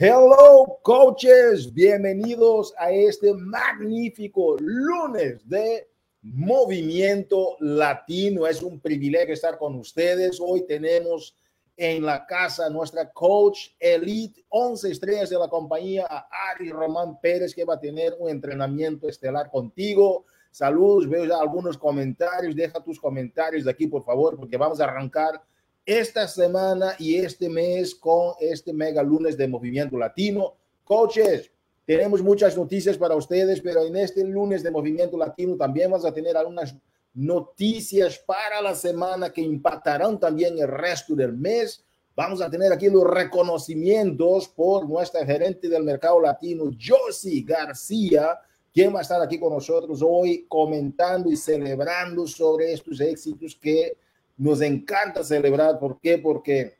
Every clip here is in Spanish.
Hello, coaches. Bienvenidos a este magnífico lunes de Movimiento Latino. Es un privilegio estar con ustedes. Hoy tenemos en la casa nuestra coach elite, 11 estrellas de la compañía, Ari Román Pérez, que va a tener un entrenamiento estelar contigo. Saludos, veo ya algunos comentarios. Deja tus comentarios de aquí, por favor, porque vamos a arrancar esta semana y este mes con este mega lunes de Movimiento Latino. Coaches, tenemos muchas noticias para ustedes, pero en este lunes de Movimiento Latino también vamos a tener algunas noticias para la semana que impactarán también el resto del mes. Vamos a tener aquí los reconocimientos por nuestra gerente del mercado latino, Josie García, quien va a estar aquí con nosotros hoy comentando y celebrando sobre estos éxitos que nos encanta celebrar. ¿Por qué? Porque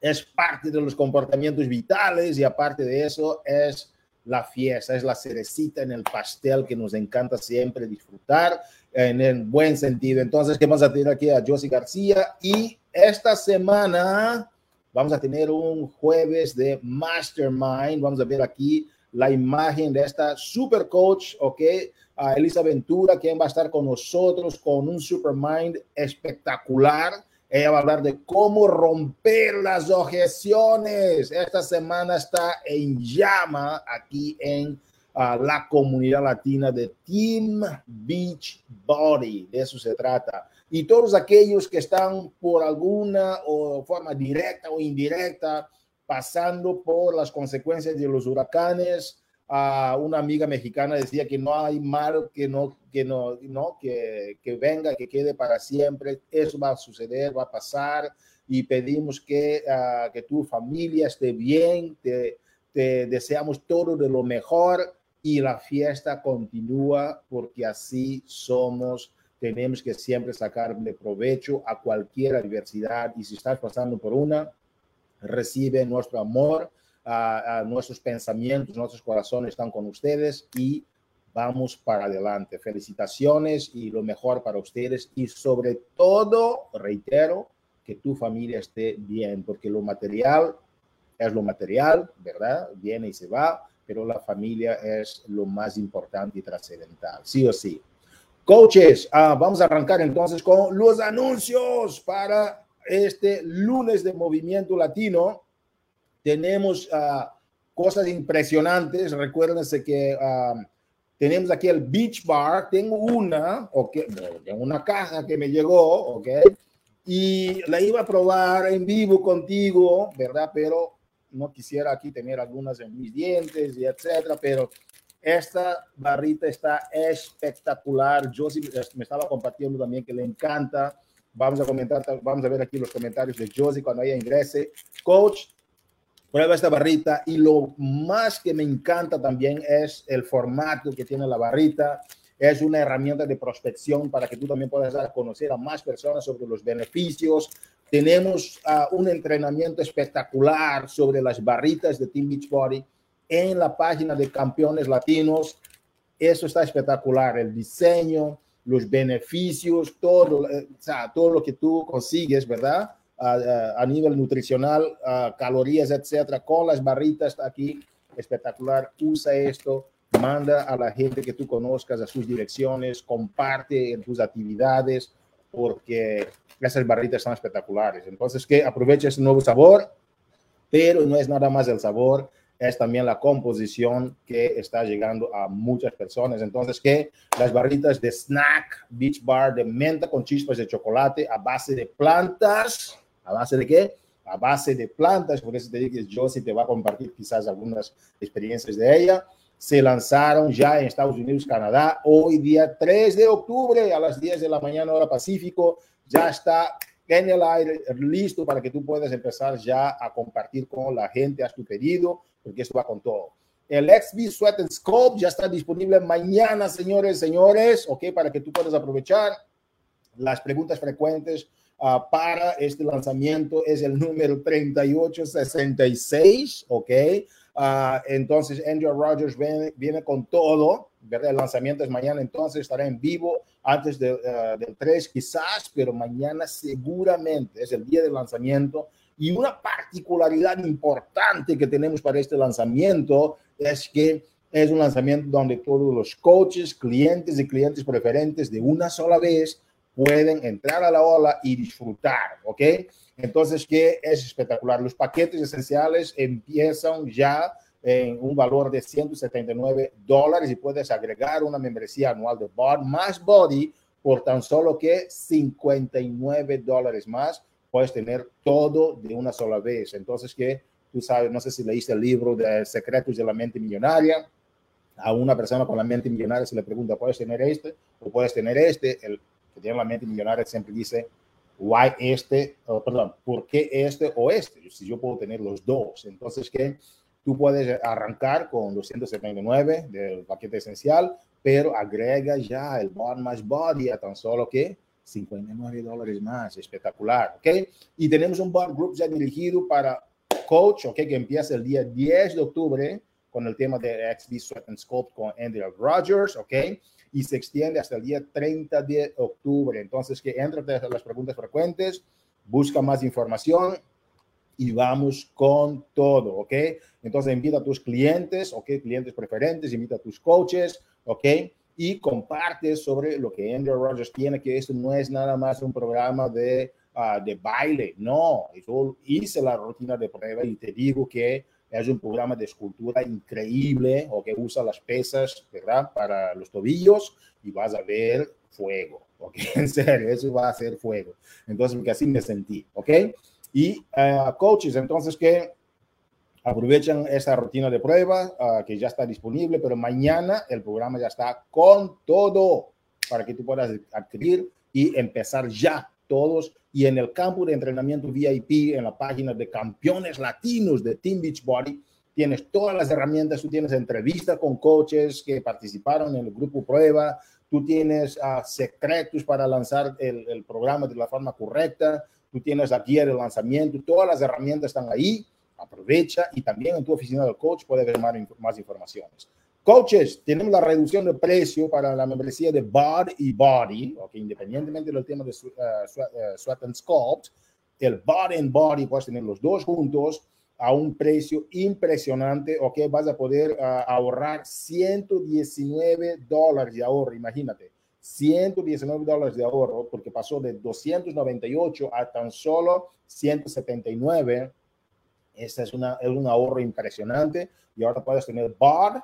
es parte de los comportamientos vitales y aparte de eso es la fiesta, es la cerecita en el pastel que nos encanta siempre disfrutar en el buen sentido. Entonces, ¿qué vamos a tener aquí a Josie García? Y esta semana vamos a tener un jueves de Mastermind. Vamos a ver aquí la imagen de esta super coach, ¿ok? A Elisa Ventura, quien va a estar con nosotros con un Supermind espectacular. Ella va a hablar de cómo romper las objeciones. Esta semana está en llama aquí en ah, la comunidad latina de Team Beach Body. De eso se trata. Y todos aquellos que están por alguna o forma directa o indirecta pasando por las consecuencias de los huracanes, a una amiga mexicana decía que no hay mal que no que no no que, que, venga que quede para siempre. Eso va a suceder va a pasar. Y pedimos que, uh, que tu familia esté bien te, te, deseamos todo de lo mejor y la fiesta continúa porque así somos. Tenemos que siempre sacarle provecho a cualquier adversidad y si estás pasando por una recibe nuestro amor a, nuestros pensamientos, nuestros corazones están con ustedes y vamos para adelante. Felicitaciones y lo mejor para ustedes y sobre todo, reitero, que tu familia esté bien, porque lo material es lo material, ¿verdad? Viene y se va, pero la familia es lo más importante y trascendental, sí o sí. Coaches, ah, vamos a arrancar entonces con los anuncios para este lunes de Movimiento Latino tenemos uh, cosas impresionantes. Recuérdense que uh, tenemos aquí el Beach Bar. Tengo una, okay, una caja que me llegó, ¿ok? Y la iba a probar en vivo contigo, ¿verdad? Pero no quisiera aquí tener algunas en mis dientes y etcétera, pero esta barrita está espectacular. Yo me estaba compartiendo también que le encanta. Vamos a comentar, vamos a ver aquí los comentarios de Josie cuando ella ingrese. Coach, prueba esta barrita y lo más que me encanta también es el formato que tiene la barrita. Es una herramienta de prospección para que tú también puedas dar a conocer a más personas sobre los beneficios. Tenemos uh, un entrenamiento espectacular sobre las barritas de Team Beachbody en la página de Campeones Latinos. Eso está espectacular, el diseño, los beneficios, todo, eh, o sea, todo lo que tú consigues, ¿verdad? A, nivel nutricional, calorías, etcétera, con las barritas aquí, espectacular. Usa esto, manda a la gente que tú conozcas a sus direcciones, comparte en tus actividades, porque esas barritas son espectaculares. Entonces, que aproveche ese nuevo sabor, pero no es nada más el sabor, es también la composición que está llegando a muchas personas. Entonces, que las barritas de snack, beach bar de menta con chispas de chocolate a base de plantas, ¿A base de qué? A base de plantas, por eso te digo que Josie te va a compartir quizás algunas experiencias de ella. Se lanzaron ya en Estados Unidos, Canadá, hoy día 3 de octubre a las 10 de la mañana hora Pacífico. Ya está en el aire, listo para que tú puedas empezar ya a compartir con la gente, haz tu pedido, porque esto va con todo. El XB Sweat and Scope ya está disponible mañana, señores, señores, ok, para que tú puedas aprovechar las preguntas frecuentes uh, para este lanzamiento es el número 3866, ¿ok? Uh, entonces, Andrew Rogers viene, viene, con todo, ¿verdad? El lanzamiento es mañana, entonces estará en vivo antes de, uh, del 3 quizás, pero mañana seguramente es el día del lanzamiento. Y una particularidad importante que tenemos para este lanzamiento es que es un lanzamiento donde todos los coaches, clientes y clientes preferentes de una sola vez pueden entrar a la ola y disfrutar, ¿ok? Entonces, que es espectacular. Los paquetes esenciales empiezan ya en un valor de 179 dólares y puedes agregar una membresía anual de Body más Body por tan solo que 59 dólares más. Puedes tener todo de una sola vez. Entonces, que tú sabes, no sé si leíste el libro de Secretos de la Mente Millonaria a una persona con la mente millonaria se le pregunta, ¿puedes tener este o puedes tener este? El que la mente millonaria siempre dice, why este, perdón, ¿por qué este o este? Si yo puedo tener los dos. Entonces, que tú puedes arrancar con 279 del paquete esencial, pero agrega ya el Bond más Body a tan solo que 59 dólares más. Espectacular, ¿ok? Y tenemos un Bond Group ya dirigido para coach, ¿ok? Que empieza el día 10 de octubre con el tema de XB Sweat and Sculpt con Andy Rogers, ¿ok? Y se extiende hasta el día 30 de octubre. Entonces, que entre las preguntas frecuentes, busca más información y vamos con todo, ¿ok? Entonces, invita a tus clientes, ¿ok? Clientes preferentes, invita a tus coaches, ¿ok? Y comparte sobre lo que Andrew Rogers tiene, que esto no es nada más un programa de, uh, de baile, no, yo hice la rutina de prueba y te digo que es un programa de escultura increíble o que usa las pesas, ¿verdad? Para los tobillos y vas a ver fuego, ¿ok? En serio, eso va a ser fuego. Entonces, porque así me sentí, ¿ok? Y uh, coaches, entonces que aprovechan esa rutina de prueba uh, que ya está disponible, pero mañana el programa ya está con todo para que tú puedas adquirir y empezar ya todos y en el campo de entrenamiento VIP, en la página de campeones latinos de Team Beachbody, tienes todas las herramientas, tú tienes entrevistas con coaches que participaron en el grupo prueba, tú tienes uh, secretos para lanzar el, el, programa de la forma correcta, tú tienes la guía de lanzamiento, todas las herramientas están ahí, aprovecha y también en tu oficina del coach puedes ver más, más informaciones. Coaches, tenemos la reducción de precio para la membresía de Bod y Body, okay, independientemente del tema de uh, Sweat and Sculpt, el Bod and Body puedes tener los dos juntos a un precio impresionante, ok, vas a poder uh, ahorrar 119 dólares de ahorro, imagínate, 119 dólares de ahorro, porque pasó de 298 a tan solo 179. Este es, una, es un ahorro impresionante y ahora puedes tener BOD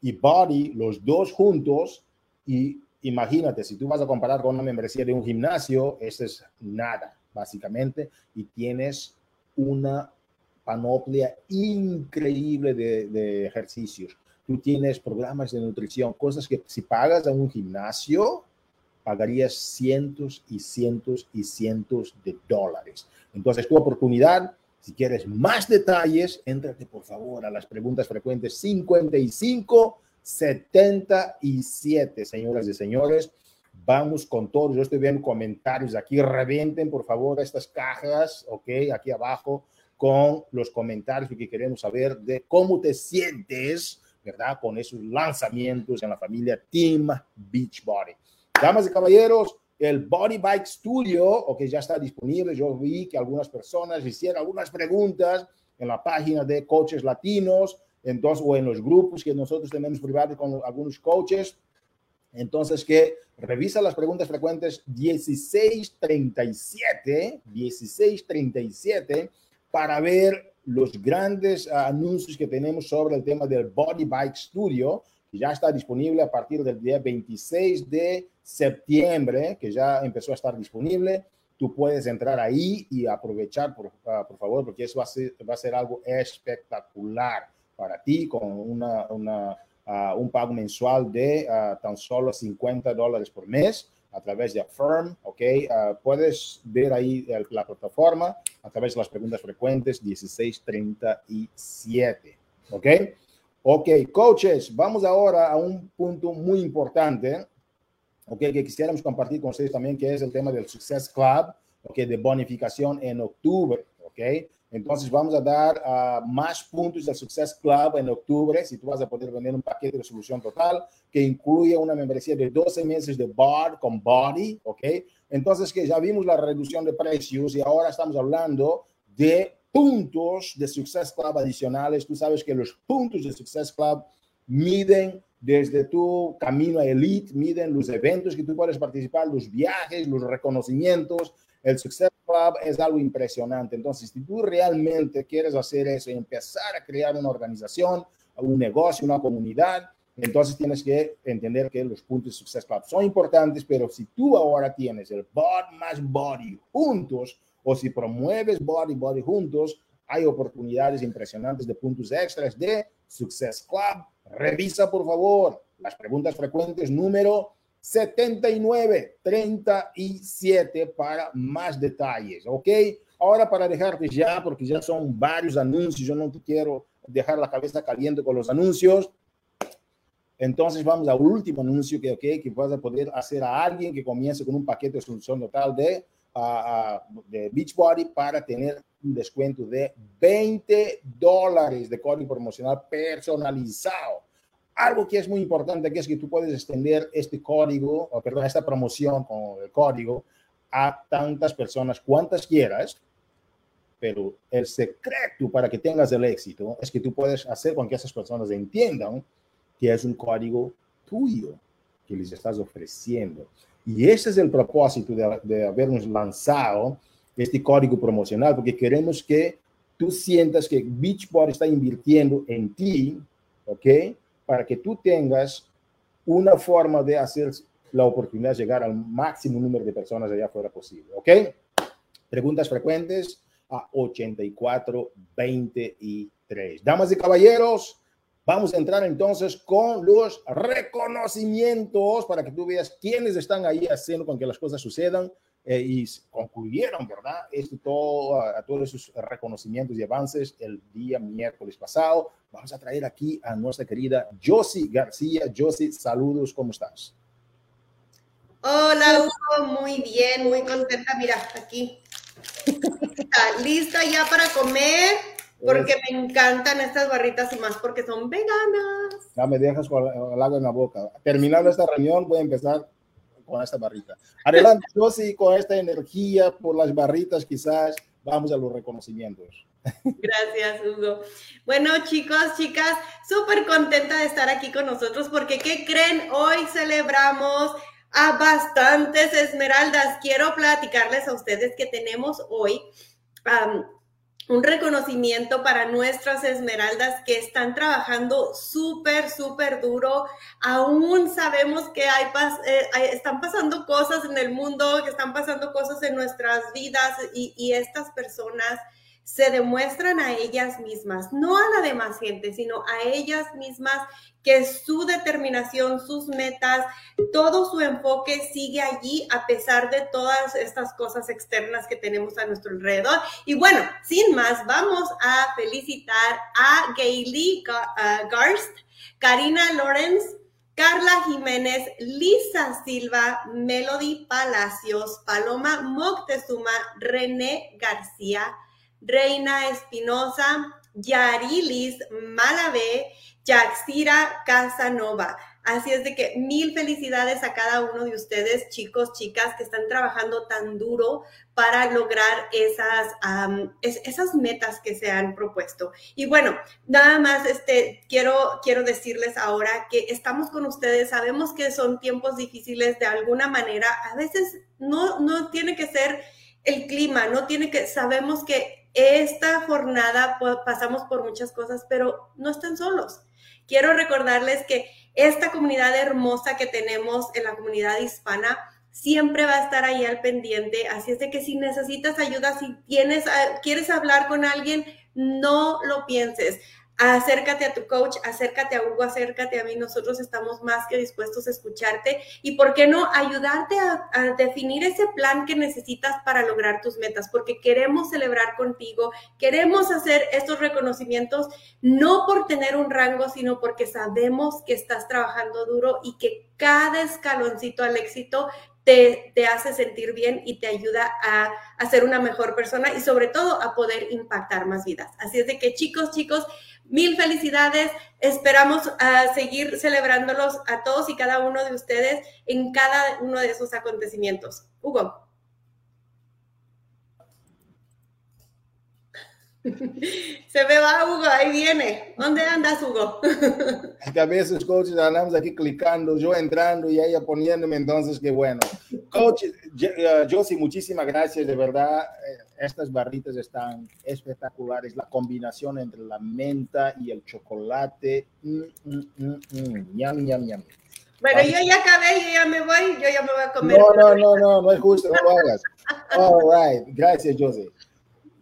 y Body, los dos juntos, y imagínate, si tú vas a comparar con una membresía de un gimnasio, eso es nada, básicamente, y tienes una panoplia increíble de, de, ejercicios. Tú tienes programas de nutrición, cosas que si pagas a un gimnasio, pagarías cientos y cientos y cientos de dólares. Entonces, tu oportunidad si quieres más detalles, éntrate por favor a las preguntas frecuentes 55 77, señoras y señores. Vamos con todo. Yo estoy viendo comentarios aquí. Reventen, por favor, estas cajas, ok, aquí abajo, con los comentarios que queremos saber de cómo te sientes, ¿verdad? Con esos lanzamientos en la familia Team Beachbody. Damas y caballeros, el Body Bike Studio, o que ya está disponible. Yo vi que algunas personas hicieron algunas preguntas en la página de coaches latinos, entonces, o en los grupos que nosotros tenemos privados con algunos coaches. Entonces, que revisa las preguntas frecuentes 1637, 1637, para ver los grandes anuncios que tenemos sobre el tema del Body Bike Studio, que ya está disponible a partir del día 26 de septiembre, que ya empezó a estar disponible. Tú puedes entrar ahí y aprovechar, por, uh, por favor, porque eso va a, ser, va a ser algo espectacular para ti con una, uh, un pago mensual de uh, tan solo 50 dólares por mes a través de Affirm, ¿ok? puedes ver ahí la plataforma a través de las preguntas frecuentes 1637, ¿ok? Ok, coaches, vamos ahora a un punto muy importante okay, que quisiéramos compartir con ustedes también, que es el tema del Success Club, okay, de bonificación en octubre. Okay. Entonces vamos a dar uh, más puntos del Success Club en octubre, si tú vas a poder vender un paquete de solución total que incluye una membresía de 12 meses de BARD con Body, ¿ok? Entonces que ya vimos la reducción de precios y ahora estamos hablando de puntos de Success Club adicionales. Tú sabes que los puntos de Success Club miden desde tu camino a Elite, miden los eventos que tú puedes participar, los viajes, los reconocimientos. El Success Club es algo impresionante. Entonces, si tú realmente quieres hacer eso y empezar a crear una organización, un negocio, una comunidad, entonces tienes que entender que los puntos de Success Club son importantes, pero si tú ahora tienes el body más body juntos, o si promueves body body juntos, hay oportunidades impresionantes de puntos extras de Success Club. Revisa, por favor, las preguntas frecuentes número 7937 para más detalles, ¿ok? Ahora para dejarte ya, porque ya son varios anuncios, yo no te quiero dejar la cabeza caliente con los anuncios. Entonces vamos al último anuncio que, okay, que vas a poder hacer a alguien que comience con un paquete de solución total de, uh, de Beachbody para tener un descuento de 20 dólares de código promocional personalizado. Algo que es muy importante que es que tú puedes extender este código, o perdón, esta promoción con el código a tantas personas cuantas quieras, pero el secreto para que tengas el éxito es que tú puedes hacer con que esas personas entiendan que es un código tuyo que les estás ofreciendo. Y ese es el propósito de, habernos lanzado este código promocional, porque queremos que tú sientas que Beachbody está invirtiendo en ti, ¿ok? Para que tú tengas una forma de hacer la oportunidad de llegar al máximo número de personas allá afuera posible, ¿ok? Preguntas frecuentes a 8423. Damas y caballeros, Vamos a entrar entonces con los reconocimientos para que tú veas quiénes están ahí haciendo con que las cosas sucedan eh, y concluyeron, ¿verdad? Esto todo, a, todos esos reconocimientos y avances el día miércoles pasado. Vamos a traer aquí a nuestra querida Josie García. Josie, saludos, ¿cómo estás? Hola, Hugo, muy bien, muy contenta. Mira, aquí. Lista ya para comer porque me encantan estas barritas y más porque son veganas. Ya me dejas con el agua en la boca. Terminando esta reunión, voy a empezar con esta barrita. Adelante, yo sí, con esta energía por las barritas, quizás vamos a los reconocimientos. Gracias, Hugo. Bueno, chicos, chicas, súper contenta de estar aquí con nosotros porque, ¿qué creen? Hoy celebramos a bastantes esmeraldas. Quiero platicarles a ustedes que tenemos hoy un reconocimiento para nuestras esmeraldas que están trabajando súper, súper duro. Aún sabemos que hay, eh, están pasando cosas en el mundo, que están pasando cosas en nuestras vidas y, y estas personas se demuestran a ellas mismas, no a la demás gente, sino a ellas mismas que su determinación, sus metas, todo su enfoque sigue allí a pesar de todas estas cosas externas que tenemos a nuestro alrededor. Y bueno, sin más, vamos a felicitar a Gailey Garst, Karina Lorenz, Carla Jiménez, Lisa Silva, Melody Palacios, Paloma Moctezuma, René García, Reina Espinosa, Yarilis Malavé, Yaxira Casanova. Así es de que mil felicidades a cada uno de ustedes, chicos, chicas, que están trabajando tan duro para lograr esas, esas metas que se han propuesto. Y bueno, nada más este, quiero, quiero decirles ahora que estamos con ustedes, sabemos que son tiempos difíciles de alguna manera, a veces no, no tiene que ser el clima, no tiene que, sabemos que esta jornada pasamos por muchas cosas, pero no están solos. Quiero recordarles que esta comunidad hermosa que tenemos en la comunidad hispana siempre va a estar ahí al pendiente. Así es de que si necesitas ayuda, si tienes, ah, quieres hablar con alguien, no lo pienses acércate a tu coach, acércate a Hugo, acércate a mí. Nosotros estamos más que dispuestos a escucharte y, ¿por qué no?, ayudarte a, definir ese plan que necesitas para lograr tus metas, porque queremos celebrar contigo, queremos hacer estos reconocimientos, no por tener un rango, sino porque sabemos que estás trabajando duro y que cada escaloncito al éxito te, te, hace sentir bien y te ayuda a, a, ser una mejor persona y sobre todo a poder impactar más vidas. Así es de que chicos, chicos, Mil felicidades. Esperamos ah, seguir celebrándolos a todos y cada uno de ustedes en cada uno de esos acontecimientos. Hugo. Se me va Hugo, ahí viene. ¿Dónde andas, Hugo? a veces, coaches, andamos aquí clicando, yo entrando y ella poniéndome, entonces, qué bueno. Coach, Josie, muchísimas gracias, de verdad. Eh, estas barritas están espectaculares. La combinación entre la menta y el chocolate. Mm, mm, mm, yum, yum, yum. Bueno, yo ya acabé, yo ya me voy, yo ya me voy a comer. No, no, no, no, no es justo, no lo hagas. All right, gracias, Josie.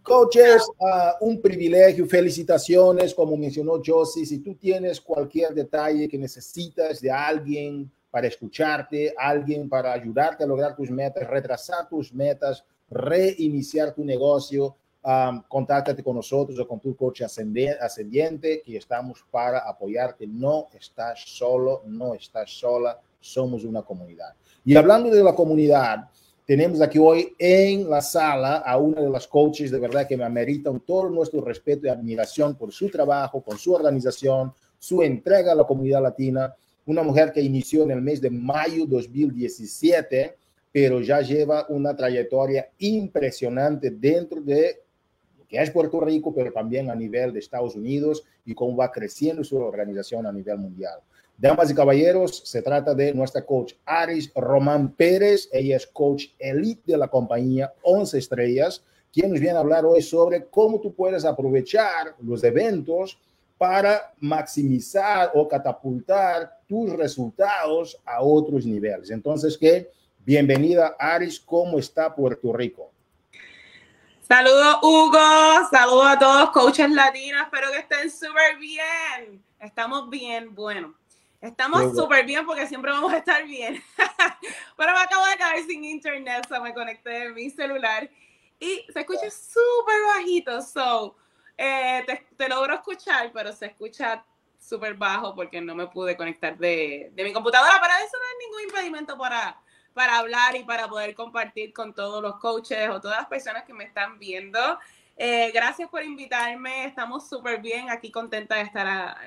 Coaches, uh, un privilegio, felicitaciones, como mencionó Josie, si tú tienes cualquier detalle que necesitas de alguien para escucharte, alguien para ayudarte a lograr tus metas, retrasar tus metas, reiniciar tu negocio, um, contáctate con nosotros o con tu coach ascendiente, que estamos para apoyarte. No estás solo, no estás sola, somos una comunidad. Y hablando de la comunidad, tenemos aquí hoy en la sala a una de las coaches de verdad que me ameritan todo nuestro respeto y admiración por su trabajo, con su organización, su entrega a la comunidad latina. Una mujer que inició en el mes de mayo 2017, pero ya lleva una trayectoria impresionante dentro de lo que es Puerto Rico, pero también a nivel de Estados Unidos y cómo va creciendo su organización a nivel mundial. Damas y caballeros, se trata de nuestra coach Aris Román Pérez. Ella es coach elite de la compañía 11 Estrellas, quien nos viene a hablar hoy sobre cómo tú puedes aprovechar los eventos para maximizar o catapultar tus resultados a otros niveles. Entonces, ¿qué? Bienvenida, Aris. ¿Cómo está Puerto Rico? Saludos, Hugo. Saludos a todos, coaches latinos. Espero que estén súper bien. Estamos bien, bueno. Estamos súper bien porque siempre vamos a estar bien. Pero me acabo de quedar sin internet, so me conecté en mi celular y se escucha súper bajito. So, eh, te, logro escuchar, pero se escucha súper bajo porque no me pude conectar de, de, mi computadora. Pero eso no es ningún impedimento para, para hablar y para poder compartir con todos los coaches o todas las personas que me están viendo. Eh, gracias por invitarme. Estamos súper bien aquí, contenta de estar a,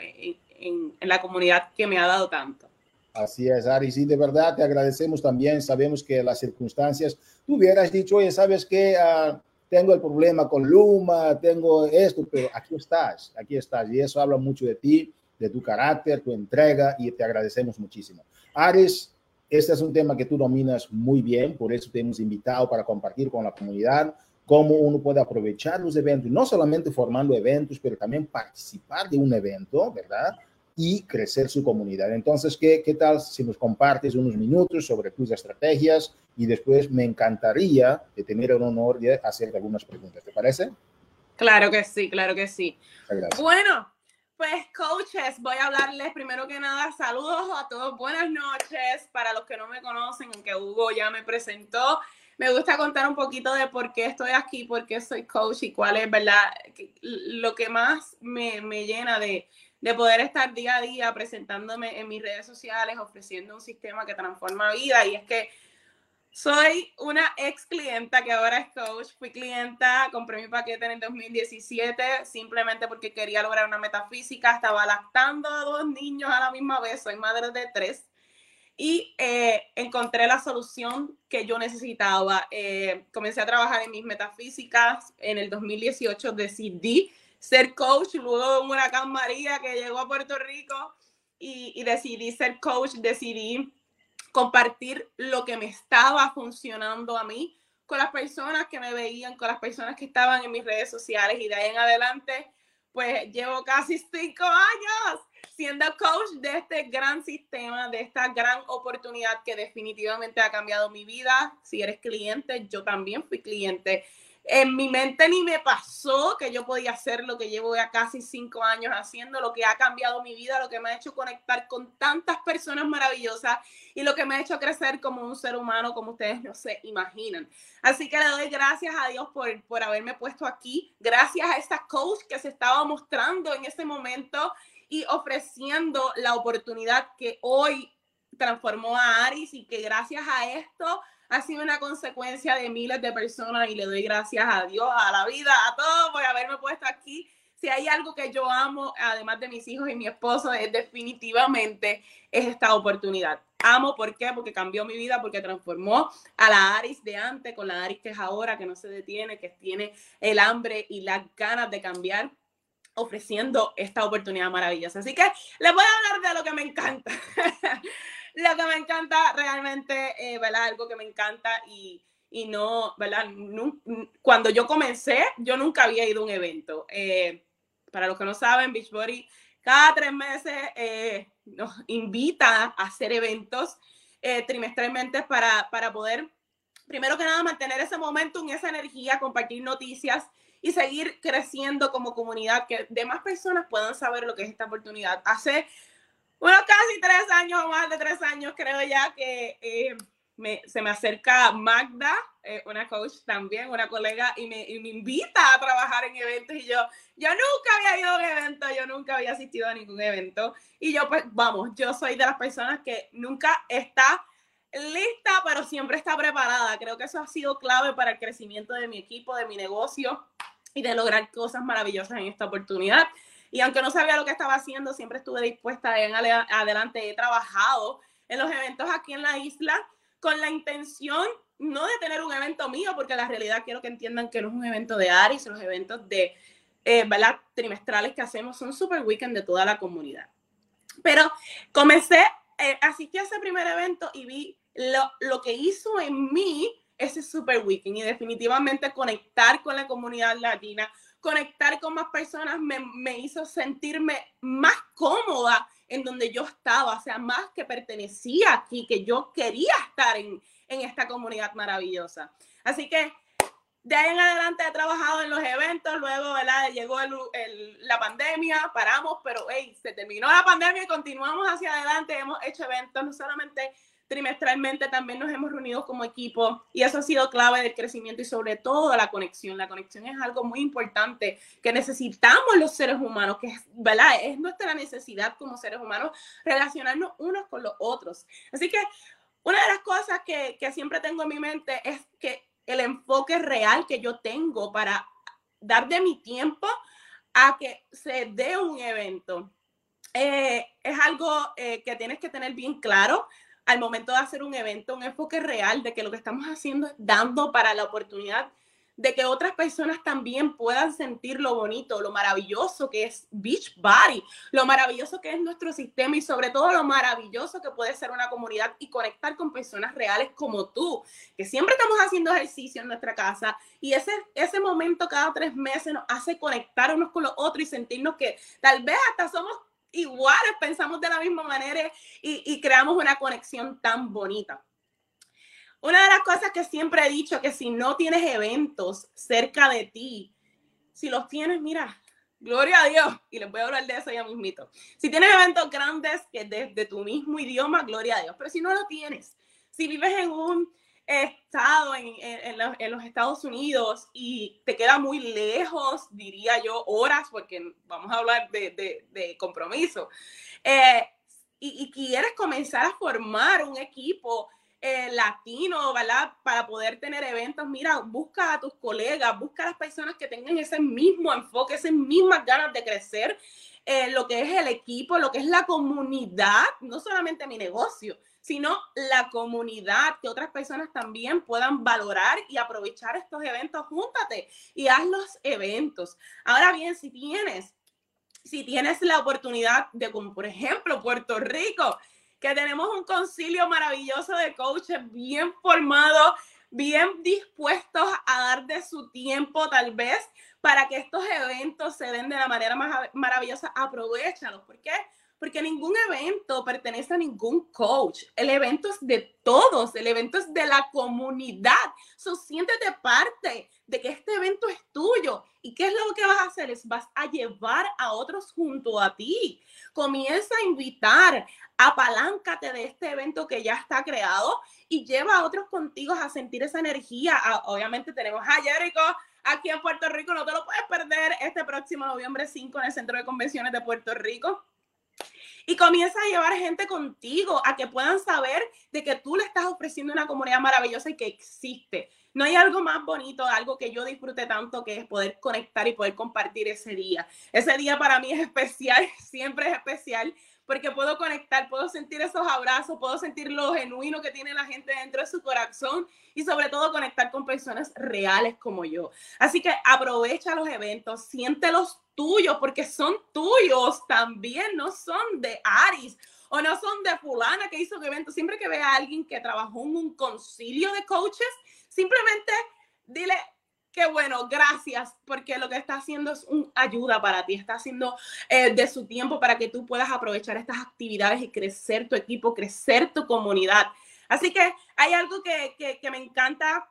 en, la comunidad que me ha dado tanto. Así es, Ari, sí, de verdad te agradecemos también. Sabemos que las circunstancias, tú hubieras dicho, oye, ¿sabes que ah, tengo el problema con Luma, tengo esto, pero aquí estás, aquí estás. Y eso habla mucho de ti, de tu carácter, tu entrega, y te agradecemos muchísimo. Aris, este es un tema que tú dominas muy bien, por eso te hemos invitado para compartir con la comunidad cómo uno puede aprovechar los eventos, no solamente formando eventos, pero también participar de un evento, ¿verdad? Y crecer su comunidad. Entonces, ¿qué, ¿qué tal si nos compartes unos minutos sobre tus estrategias? Y después me encantaría de tener el honor de hacer algunas preguntas. ¿Te parece? Claro que sí, claro que sí. Bueno, pues coaches, voy a hablarles primero que nada, saludos a todos, buenas noches. Para los que no me conocen, aunque Hugo ya me presentó, me gusta contar un poquito de por qué estoy aquí, por qué soy coach y cuál es, ¿verdad? Lo que más me, me llena de, de poder estar día a día presentándome en mis redes sociales, ofreciendo un sistema que transforma vida. Y es que soy una ex clienta que ahora es coach. Fui clienta, compré mi paquete en el 2017 simplemente porque quería lograr una metafísica. Estaba lactando a dos niños a la misma vez. Soy madre de tres. Y eh, encontré la solución que yo necesitaba. Eh, comencé a trabajar en mis metafísicas. En el 2018 decidí ser coach luego un huracán María que llegó a Puerto Rico y, decidí ser coach, decidí compartir lo que me estaba funcionando a mí con las personas que me veían, con las personas que estaban en mis redes sociales y de ahí en adelante, pues llevo casi cinco años siendo coach de este gran sistema, de esta gran oportunidad que definitivamente ha cambiado mi vida. Si eres cliente, yo también fui cliente en mi mente ni me pasó que yo podía hacer lo que llevo ya casi cinco años haciendo, lo que ha cambiado mi vida, lo que me ha hecho conectar con tantas personas maravillosas y lo que me ha hecho crecer como un ser humano, como ustedes no se imaginan. Así que le doy gracias a Dios por, por haberme puesto aquí, gracias a esta coach que se estaba mostrando en ese momento y ofreciendo la oportunidad que hoy transformó a Aris y que gracias a esto ha sido una consecuencia de miles de personas y le doy gracias a Dios, a la vida, a todos por haberme puesto aquí si hay algo que yo amo, además de mis hijos y mi esposo, es definitivamente es esta oportunidad. Amo, ¿por qué? Porque cambió mi vida, porque transformó a la Aris de antes con la Aris que es ahora, que no se detiene, que tiene el hambre y las ganas de cambiar ofreciendo esta oportunidad maravillosa. Así que les voy a hablar de lo que me encanta. lo que me encanta realmente, eh, ¿verdad? Algo que me encanta y, y no, ¿verdad? cuando yo comencé, yo nunca había ido a un evento. Eh, para los que no saben, Beachbody cada tres meses eh, nos invita a hacer eventos eh, trimestralmente para, para poder, primero que nada, mantener ese momentum, esa energía, compartir noticias y seguir creciendo como comunidad, que demás personas puedan saber lo que es esta oportunidad. Hace, bueno, casi tres años o más de tres años, creo ya que eh, se me acerca Magda, eh, una coach también, una colega, y me, y me, invita a trabajar en eventos. Y yo, yo nunca había ido a un evento, yo nunca había asistido a ningún evento. Y yo, pues, vamos, yo soy de las personas que nunca está lista, pero siempre está preparada. Creo que eso ha sido clave para el crecimiento de mi equipo, de mi negocio y de lograr cosas maravillosas en esta oportunidad. Y aunque no sabía lo que estaba haciendo, siempre estuve dispuesta a ir adelante. He trabajado en los eventos aquí en la isla con la intención no de tener un evento mío, porque la realidad quiero que entiendan que no es un evento de Aris, los eventos de, eh, trimestrales que hacemos son super weekend de toda la comunidad. Pero comencé, eh, asistí a ese primer evento y vi lo, lo que hizo en mí ese super weekend y definitivamente conectar con la comunidad latina, conectar con más personas me, me hizo sentirme más cómoda en donde yo estaba, o sea, más que pertenecía aquí, que yo quería estar en, en esta comunidad maravillosa. Así que de ahí en adelante he trabajado en los eventos, luego ¿verdad? llegó el, la pandemia, paramos, pero hey, se terminó la pandemia y continuamos hacia adelante, hemos hecho eventos, no solamente trimestralmente también nos hemos reunido como equipo y eso ha sido clave del crecimiento y sobre todo la conexión. La conexión es algo muy importante que necesitamos los seres humanos, que es, ¿verdad? es nuestra necesidad como seres humanos relacionarnos unos con los otros. Así que una de las cosas que, que siempre tengo en mi mente es que el enfoque real que yo tengo para dar de mi tiempo a que se dé un evento. Eh, es algo eh, que tienes que tener bien claro al momento de hacer un evento, un enfoque real de que lo que estamos haciendo es dando para la oportunidad de que otras personas también puedan sentir lo bonito, lo maravilloso que es Beachbody, lo maravilloso que es nuestro sistema y sobre todo lo maravilloso que puede ser una comunidad y conectar con personas reales como tú, que siempre estamos haciendo ejercicio en nuestra casa y ese, ese momento cada tres meses nos hace conectar unos con los otros y sentirnos que tal vez hasta somos iguales, pensamos de la misma manera y, creamos una conexión tan bonita. Una de las cosas que siempre he dicho, que si no tienes eventos cerca de ti, si los tienes, mira, gloria a Dios, y les voy a hablar de eso ya mismito. Si tienes eventos grandes que desde tu mismo idioma, gloria a Dios, pero si no lo tienes, si vives en un he estado en, en, los, Estados Unidos y te queda muy lejos, diría yo, horas, porque vamos a hablar de, de, compromiso, eh, y, y, quieres comenzar a formar un equipo eh, latino, ¿verdad? Para poder tener eventos, mira, busca a tus colegas, busca a las personas que tengan ese mismo enfoque, esas mismas ganas de crecer, eh, lo que es el equipo, lo que es la comunidad, no solamente mi negocio, sino la comunidad, que otras personas también puedan valorar y aprovechar estos eventos. Júntate y haz los eventos. Ahora bien, si tienes, si tienes la oportunidad de, como por ejemplo Puerto Rico, que tenemos un concilio maravilloso de coaches bien formados, bien dispuestos a dar de su tiempo tal vez para que estos eventos se den de la manera más maravillosa, aprovechalos. ¿Por qué? Porque ningún evento pertenece a ningún coach. El evento es de todos, el evento es de la comunidad. So, siéntete parte de que este evento es tuyo. ¿Y qué es lo que vas a hacer? Es vas a llevar a otros junto a ti. Comienza a invitar, apaláncate de este evento que ya está creado y lleva a otros contigo a sentir esa energía. Ah, obviamente tenemos a Jericho aquí en Puerto Rico, no te lo puedes perder este próximo noviembre 5 en el Centro de Convenciones de Puerto Rico Y comienza a llevar gente contigo a que puedan saber de que tú le estás ofreciendo una comunidad maravillosa y que existe. No hay algo más bonito, algo que yo disfrute tanto que es poder conectar y poder compartir ese día. Ese día para mí es especial, siempre es especial porque puedo conectar, puedo sentir esos abrazos, puedo sentir lo genuino que tiene la gente dentro de su corazón y sobre todo conectar con personas reales como yo. Así que aprovecha los eventos, siente los tuyos porque son tuyos también, no son de Aris o no son de fulana que hizo un evento. Siempre que vea a alguien que trabajó en un concilio de coaches, simplemente dile, Qué bueno, gracias, porque lo que está haciendo es una ayuda para ti, está haciendo eh, de su tiempo para que tú puedas aprovechar estas actividades y crecer tu equipo, crecer tu comunidad. Así que hay algo que, que, me encanta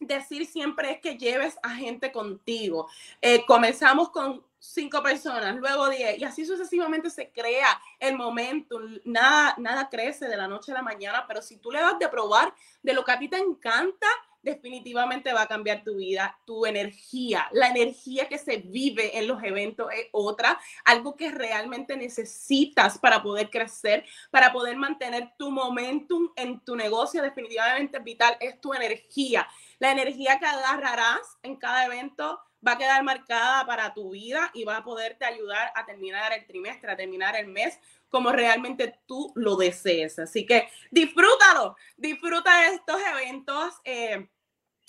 decir siempre es que lleves a gente contigo. Eh, comenzamos con cinco personas, luego diez, y así sucesivamente se crea el momento. Nada, nada crece de la noche a la mañana, pero si tú le das de probar de lo que a ti te encanta, definitivamente va a cambiar tu vida, tu energía. La energía que se vive en los eventos es otra, algo que realmente necesitas para poder crecer, para poder mantener tu momentum en tu negocio. Definitivamente vital es tu energía. La energía que agarrarás en cada evento va a quedar marcada para tu vida y va a poderte ayudar a terminar el trimestre, a terminar el mes como realmente tú lo desees. Así que disfrútalo, disfruta de estos eventos. Eh,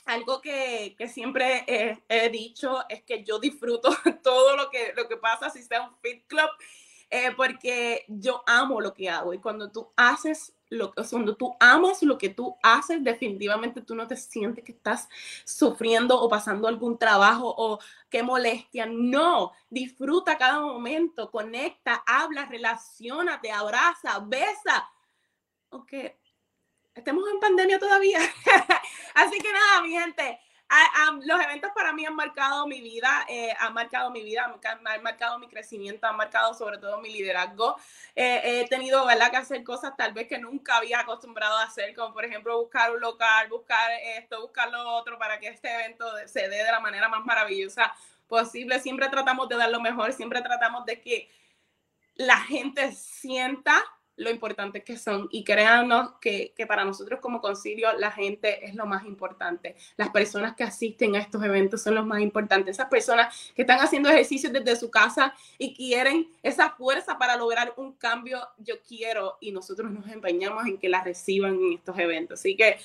algo que, siempre he, dicho es que yo disfruto todo lo que, lo que pasa, si sea un fit club, eh, porque yo amo lo que hago y cuando tú haces lo que, cuando tú amas lo que tú haces, definitivamente tú no te sientes que estás sufriendo o pasando algún trabajo o qué molestia. No, disfruta cada momento, conecta, habla, relacionate, abraza, besa. Aunque estemos en pandemia todavía. Así que nada, mi gente, los eventos para mí han marcado mi vida, eh, han marcado mi vida, han marcado mi crecimiento, han marcado sobre todo mi liderazgo. Eh, he tenido, ¿verdad?, que hacer cosas tal vez que nunca había acostumbrado a hacer, como por ejemplo buscar un local, buscar esto, buscar lo otro para que este evento se dé de la manera más maravillosa posible. Siempre tratamos de dar lo mejor, siempre tratamos de que la gente sienta lo importante que son y créanos que, que, para nosotros como concilio la gente es lo más importante. Las personas que asisten a estos eventos son los más importantes. Esas personas que están haciendo ejercicios desde su casa y quieren esa fuerza para lograr un cambio, yo quiero y nosotros nos empeñamos en que la reciban en estos eventos. Así que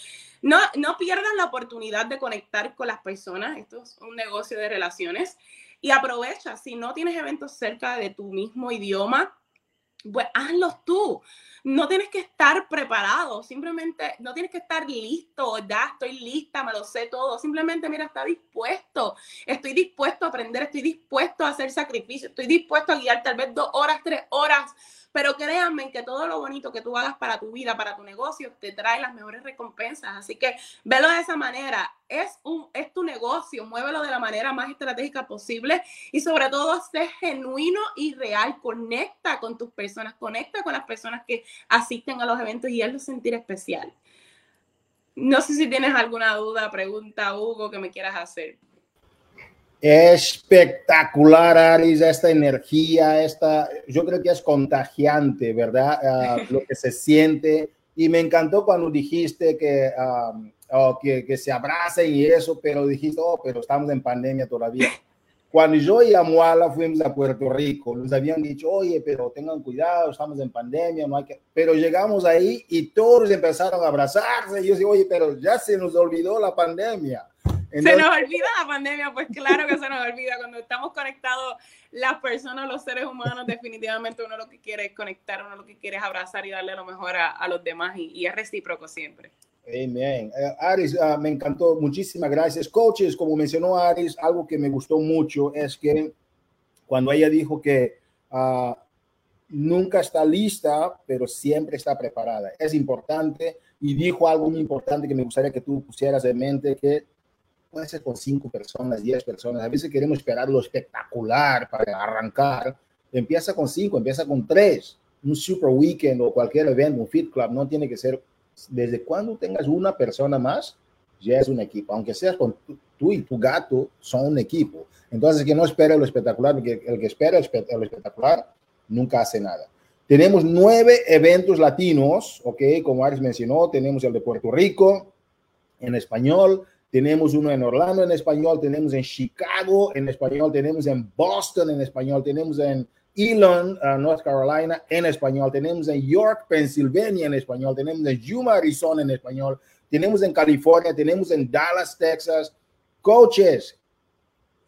no, no pierdan la oportunidad de conectar con las personas. Esto es un negocio de relaciones. Y aprovecha, si no tienes eventos cerca de tu mismo idioma, pues hazlos tú. No tienes que estar preparado, simplemente no tienes que estar listo, ya estoy lista, me lo sé todo. Simplemente, mira, está dispuesto. Estoy dispuesto a aprender, estoy dispuesto a hacer sacrificio, estoy dispuesto a guiar tal vez dos horas, tres horas pero créanme que todo lo bonito que tú hagas para tu vida, para tu negocio, te trae las mejores recompensas. Así que velo de esa manera. Es, un, es tu negocio, muévelo de la manera más estratégica posible y sobre todo sé genuino y real. Conecta con tus personas, conecta con las personas que asisten a los eventos y hazlo sentir especial. No sé si tienes alguna duda, pregunta, Hugo, que me quieras hacer. Espectacular, Aris, esta energía, esta, yo creo que es contagiante, ¿verdad? Ah, lo que se siente. Y me encantó cuando dijiste que, oh, que, que, se abracen y eso, pero dijiste, oh, pero estamos en pandemia todavía. Cuando yo y Amuala fuimos a Puerto Rico, nos habían dicho, oye, pero tengan cuidado, estamos en pandemia, no hay que... Pero llegamos ahí y todos empezaron a abrazarse. Y yo decía, oye, pero ya se nos olvidó la pandemia se nos olvida la pandemia, pues claro que se nos olvida. Cuando estamos conectados, las personas, los seres humanos, definitivamente uno lo que quiere es conectar, uno lo que quiere es abrazar y darle lo mejor a, los demás y, es recíproco siempre. Amén. Eh, Aris, ah, me encantó. Muchísimas gracias. Coaches, como mencionó Aris, algo que me gustó mucho es que cuando ella dijo que uh, nunca está lista, pero siempre está preparada. Es importante y dijo algo muy importante que me gustaría que tú pusieras en mente, que puede ser con cinco personas, diez personas. A veces queremos esperar lo espectacular para arrancar. Empieza con cinco, empieza con tres. Un super weekend o cualquier evento, un fit club, no tiene que ser. Desde cuando tengas una persona más, ya es un equipo. Aunque seas con tú y tu gato, son un equipo. Entonces, que no espere lo espectacular, porque el que espera lo espectacular nunca hace nada. Tenemos nueve eventos latinos, ¿ok? Como Aris mencionó, tenemos el de Puerto Rico en español, tenemos uno en Orlando en español, tenemos en Chicago en español, tenemos en Boston en español, tenemos en Elon, uh, North Carolina en español, tenemos en York, Pennsylvania en español, tenemos en Yuma, Arizona en español, tenemos en California, tenemos en Dallas, Texas. Coaches,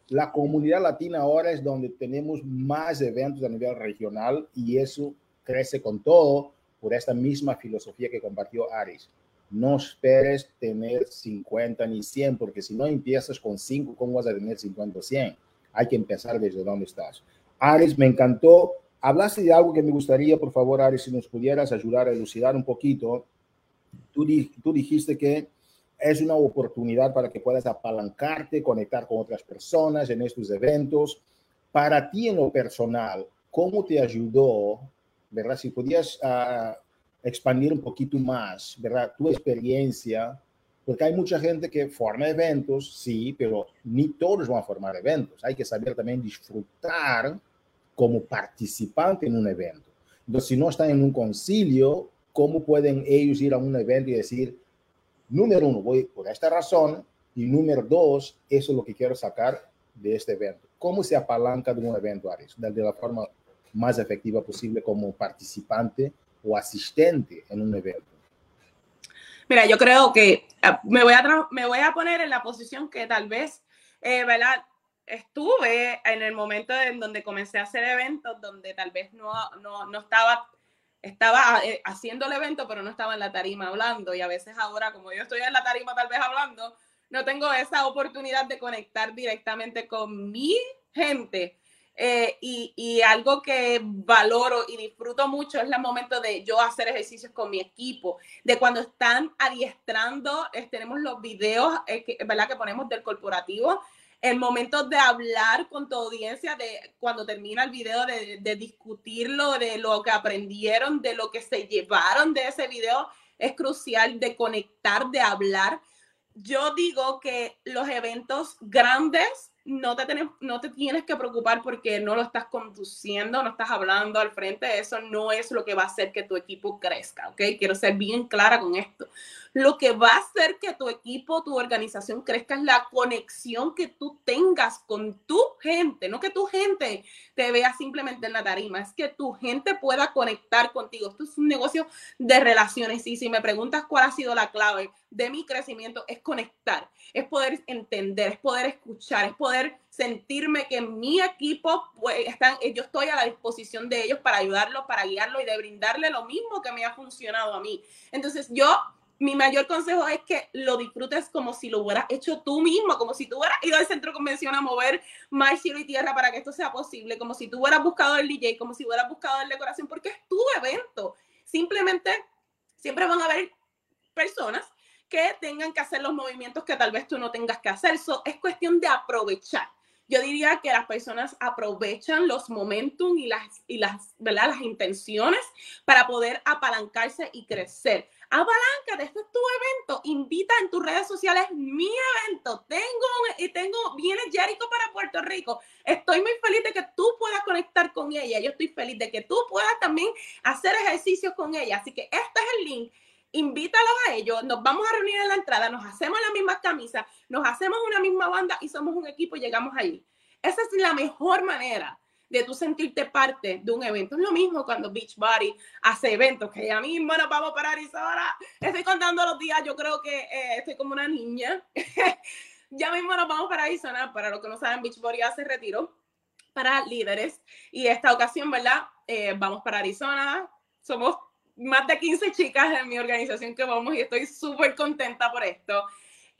la comunidad latina ahora es donde tenemos más eventos a nivel regional y eso crece con todo por esta misma filosofía que compartió Aris. No esperes tener 50 ni 100, porque si no empiezas con 5, ¿cómo vas a tener 50 o 100? Hay que empezar desde donde estás. Aris, me encantó. Hablaste de algo que me gustaría, por favor, Aris, si nos pudieras ayudar a elucidar un poquito. Tú, dijiste que es una oportunidad para que puedas apalancarte, conectar con otras personas en estos eventos. Para ti en lo personal, ¿cómo te ayudó, verdad? Si podías uh, expandir un poquito más, verdad, tu experiencia, porque hay mucha gente que forma eventos, sí, pero ni todos van a formar eventos. Hay que saber también disfrutar como participante en un evento. Entonces, si no están en un concilio, ¿cómo pueden ellos ir a un evento y decir, número uno, voy por esta razón, y número dos, eso es lo que quiero sacar de este evento. ¿Cómo se apalanca de un evento, Ares? De la forma más efectiva posible como participante o asistente en un evento. Mira, yo creo que ah, me voy a, me voy a poner en la posición que tal vez, eh, ¿verdad? Estuve en el momento en donde comencé a hacer eventos donde tal vez no, no, no estaba estaba eh, haciendo el evento, pero no estaba en la tarima hablando. Y a veces ahora, como yo estoy en la tarima tal vez hablando, no tengo esa oportunidad de conectar directamente con mi gente. Eh, y, algo que valoro y disfruto mucho es el momento de yo hacer ejercicios con mi equipo, de cuando están adiestrando, tenemos los videos, que, ¿verdad? Que ponemos del corporativo el momento de hablar con tu audiencia, de cuando termina el video, de, de, discutirlo, de lo que aprendieron, de lo que se llevaron de ese video, es crucial de conectar, de hablar. Yo digo que los eventos grandes no te, tienes, no te tienes que preocupar porque no lo estás conduciendo, no estás hablando al frente, eso no es lo que va a hacer que tu equipo crezca, ¿ok? Quiero ser bien clara con esto. Lo que va a hacer que tu equipo, tu organización crezca es la conexión que tú tengas con tu gente, no que tu gente te vea simplemente en la tarima, es que tu gente pueda conectar contigo. Esto es un negocio de relaciones y si me preguntas cuál ha sido la clave de mi crecimiento, es conectar, es poder entender, es poder escuchar, es poder sentirme que mi equipo, pues, están, yo estoy a la disposición de ellos para ayudarlos, para guiarlos y de brindarle lo mismo que me ha funcionado a mí. Entonces yo mi mayor consejo es que lo disfrutes como si lo hubieras hecho tú mismo, como si tú hubieras ido al centro de convención a mover mar, cielo y tierra para que esto sea posible, como si tú hubieras buscado el DJ, como si hubieras buscado el decoración, porque es tu evento. Simplemente siempre van a haber personas que tengan que hacer los movimientos que tal vez tú no tengas que hacer. So, es cuestión de aprovechar. Yo diría que las personas aprovechan los momentum y las, y las, ¿verdad? las intenciones para poder apalancarse y crecer Apaláncate, este es tu evento. Invita en tus redes sociales mi evento. Tengo y tengo, viene Jericho para Puerto Rico. Estoy muy feliz de que tú puedas conectar con ella. Yo estoy feliz de que tú puedas también hacer ejercicios con ella. Así que este es el link. Invítalos a ellos, nos vamos a reunir en la entrada, nos hacemos las mismas camisas, nos hacemos una misma banda y somos un equipo y llegamos ahí. Esa es la mejor manera de tú sentirte parte de un evento. Es lo mismo cuando Beachbody hace eventos, que ya mismo nos vamos para Arizona. Estoy contando los días, yo creo que eh, estoy como una niña. ya mismo nos vamos para Arizona. Para los que no saben, Beachbody hace retiro para líderes. Y esta ocasión, ¿verdad? Eh, vamos para Arizona. Somos más de 15 chicas en mi organización que vamos y estoy súper contenta por esto.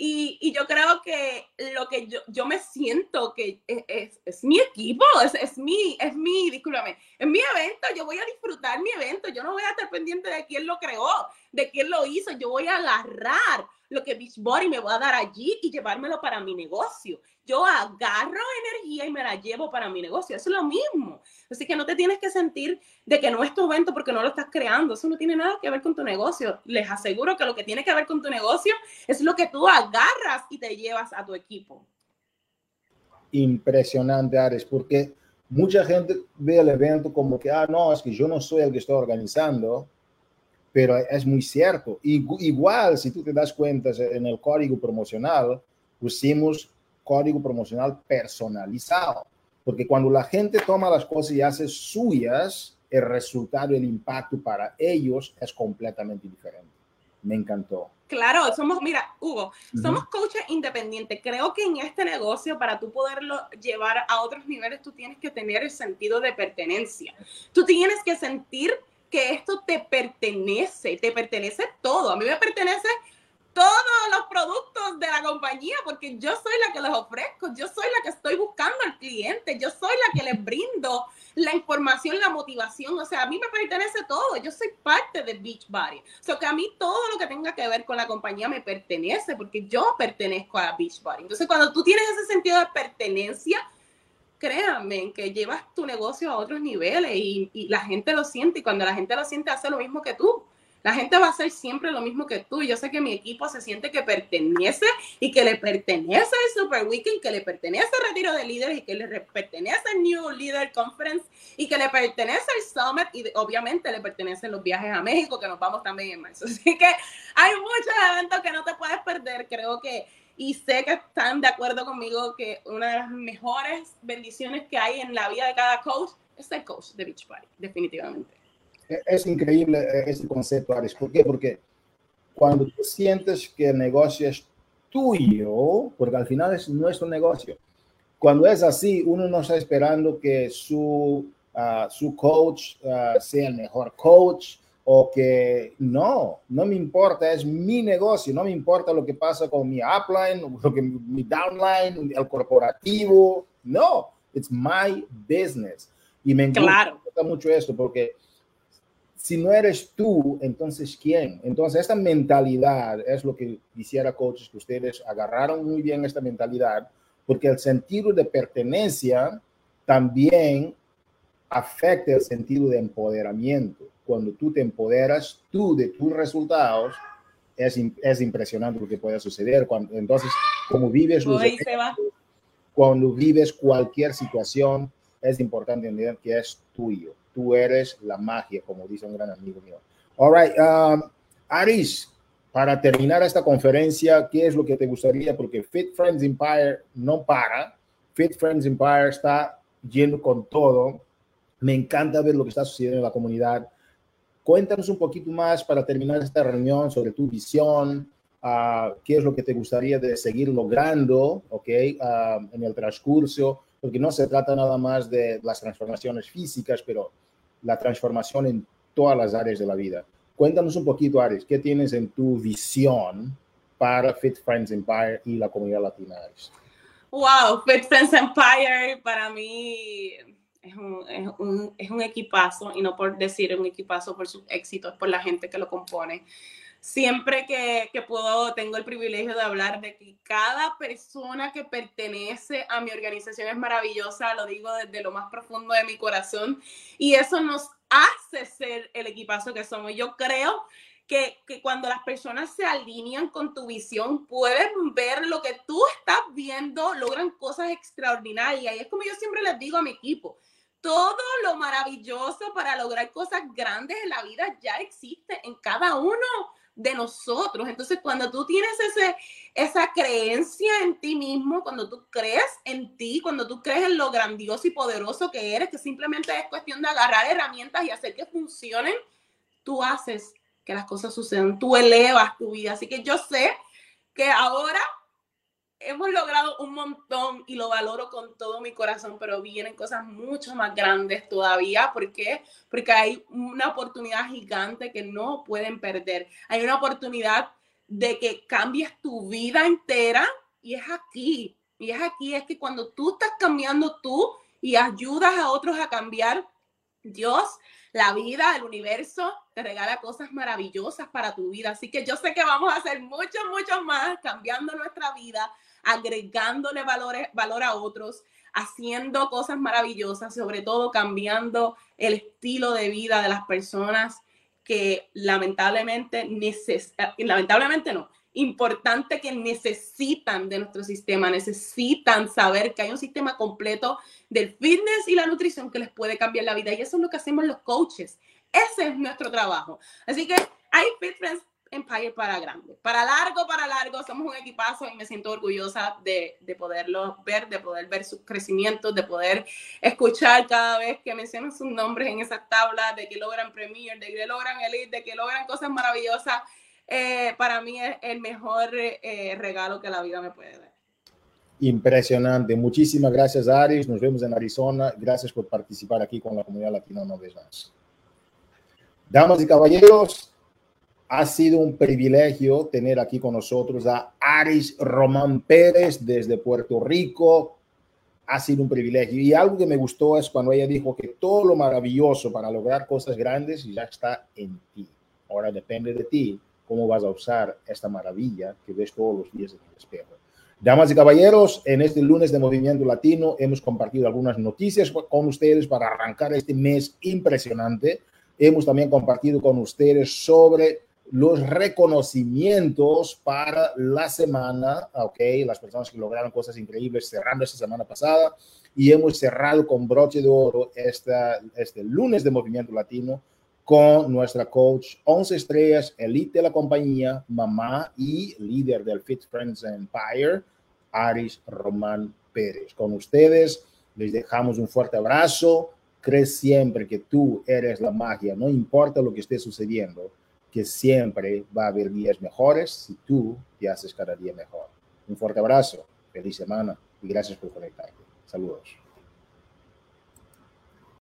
Y, y, yo creo que lo que yo, yo me siento que es, es, mi equipo, es, es, mi, es mi, discúlpame, es mi evento, yo voy a disfrutar mi evento, yo no voy a estar pendiente de quién lo creó, de quién lo hizo, yo voy a agarrar lo que Beachbody me va a dar allí y llevármelo para mi negocio. Yo agarro energía y me la llevo para mi negocio. Eso es lo mismo. Así que no te tienes que sentir de que no es tu evento porque no lo estás creando. Eso no tiene nada que ver con tu negocio. Les aseguro que lo que tiene que ver con tu negocio es lo que tú agarras y te llevas a tu equipo. Impresionante, Ares, porque mucha gente ve el evento como que, ah, no, es que yo no soy el que estoy organizando, pero es muy cierto. Igual, si tú te das cuenta, en el código promocional pusimos código promocional personalizado, porque cuando la gente toma las cosas y hace suyas, el resultado, el impacto para ellos es completamente diferente. Me encantó. Claro, somos, mira, Hugo, somos coaches independientes. Creo que en este negocio, para tú poderlo llevar a otros niveles, tú tienes que tener el sentido de pertenencia. Tú tienes que sentir que esto te pertenece, te pertenece todo. A mí me pertenece todos los productos de la compañía porque yo soy la que los ofrezco, yo soy la que estoy buscando al cliente, yo soy la que les brindo la información, la motivación, o sea, a mí me pertenece todo, yo soy parte de Beachbody, o sea, que a mí todo lo que tenga que ver con la compañía me pertenece porque yo pertenezco a Beachbody. Entonces, cuando tú tienes ese sentido de pertenencia, créanme que llevas tu negocio a otros niveles y, y la gente lo siente y cuando la gente lo siente hace lo mismo que tú. La gente va a hacer siempre lo mismo que tú. Yo sé que mi equipo se siente que pertenece y que le pertenece el Super Weekend, que le pertenece el Retiro de Líderes y que le pertenece el New Leader Conference y que le pertenece el Summit y obviamente le pertenecen los viajes a México que nos vamos también en marzo. Así que hay muchos eventos que no te puedes perder. Creo que y sé que están de acuerdo conmigo que una de las mejores bendiciones que hay en la vida de cada coach es ser coach de Beach Party, definitivamente. Es increíble eh, ese concepto, Ares. ¿Por qué? Porque cuando tú sientes que el negocio es tuyo, porque al final es nuestro negocio, cuando es así, uno no está esperando que su, ah, su coach ah, sea el mejor coach o que no, no me importa, es mi negocio, no me importa lo que pasa con mi upline, lo que mi downline, el corporativo, no, it's my business. Y me encanta mucho esto porque si no eres tú, entonces ¿quién? Entonces esta mentalidad es lo que quisiera coaches que ustedes agarraron muy bien esta mentalidad, porque el sentido de pertenencia también afecta el sentido de empoderamiento. Cuando tú te empoderas tú de tus resultados, es, es impresionante lo que puede suceder. Cuando, entonces, como vives los cuando vives cualquier situación, es importante entender que es tuyo tú eres la magia, como dice un gran amigo mío. All right, um, Aris, para terminar esta conferencia, ¿qué es lo que te gustaría? Porque Fit Friends Empire no para. Fit Friends Empire está yendo con todo. Me encanta ver lo que está sucediendo en la comunidad. Cuéntanos un poquito más para terminar esta reunión sobre tu visión, uh, qué es lo que te gustaría de seguir logrando, ¿ok? Uh, en el transcurso porque no se trata nada más de las transformaciones físicas, pero la transformación en todas las áreas de la vida. Cuéntanos un poquito, Ares, ¿qué tienes en tu visión para Fit Friends Empire y la comunidad latina? Wow, Fit Friends Empire para mí es un, es, un, es un equipazo, y no por decir un equipazo por su éxito, es por la gente que lo compone siempre que, que, puedo, tengo el privilegio de hablar de que cada persona que pertenece a mi organización es maravillosa, lo digo desde lo más profundo de mi corazón, y eso nos hace ser el equipazo que somos. Yo creo que, que cuando las personas se alinean con tu visión, pueden ver lo que tú estás viendo, logran cosas extraordinarias, y es como yo siempre les digo a mi equipo, todo lo maravilloso para lograr cosas grandes en la vida ya existe en cada uno de nosotros. Entonces, cuando tú tienes ese, esa creencia en ti mismo, cuando tú crees en ti, cuando tú crees en lo grandioso y poderoso que eres, que simplemente es cuestión de agarrar herramientas y hacer que funcionen, tú haces que las cosas sucedan, tú elevas tu vida. Así que yo sé que ahora hemos logrado un montón y lo valoro con todo mi corazón, pero vienen cosas mucho más grandes todavía. ¿Por qué? Porque hay una oportunidad gigante que no pueden perder. Hay una oportunidad de que cambies tu vida entera y es aquí. Y es aquí, es que cuando tú estás cambiando tú y ayudas a otros a cambiar, Dios, la vida, el universo, te regala cosas maravillosas para tu vida. Así que yo sé que vamos a hacer mucho, mucho más cambiando nuestra vida, agregándole valores, valor a otros, haciendo cosas maravillosas, sobre todo cambiando el estilo de vida de las personas que lamentablemente neces eh, lamentablemente no, importante que necesitan de nuestro sistema, necesitan saber que hay un sistema completo del fitness y la nutrición que les puede cambiar la vida. Y eso es lo que hacemos los coaches. Ese es nuestro trabajo. Así que hay Fit Friends Empire para grande. Para largo, para largo, somos un equipazo y me siento orgullosa de, de poderlos ver, de poder ver sus crecimientos, de poder escuchar cada vez que mencionan sus nombres en esas tablas, de que logran Premier, de que logran Elite, de que logran cosas maravillosas. Eh, para mí es el mejor eh, regalo que la vida me puede dar. Impresionante. Muchísimas gracias, Aris. Nos vemos en Arizona. Gracias por participar aquí con la comunidad vez más. Damas y caballeros, ha sido un privilegio tener aquí con nosotros a Aris Román Pérez desde Puerto Rico. Ha sido un privilegio. Y algo que me gustó es cuando ella dijo que todo lo maravilloso para lograr cosas grandes ya está en ti. Ahora depende de ti cómo vas a usar esta maravilla que ves todos los días en el espejo. Damas y caballeros, en este lunes de Movimiento Latino hemos compartido algunas noticias con ustedes para arrancar este mes impresionante. Hemos también compartido con ustedes sobre los reconocimientos para la semana, ok, las personas que lograron cosas increíbles cerrando esta semana pasada y hemos cerrado con broche de oro esta, este lunes de Movimiento Latino con nuestra coach 11 estrellas, elite de la compañía, mamá y líder del Fit Friends Empire, Aris Román Pérez. Con ustedes les dejamos un fuerte abrazo. Crees siempre que tú eres la magia, no importa lo que esté sucediendo que siempre va a haber días mejores si tú te haces cada día mejor. Un fuerte abrazo, feliz semana y gracias por conectarte. Saludos.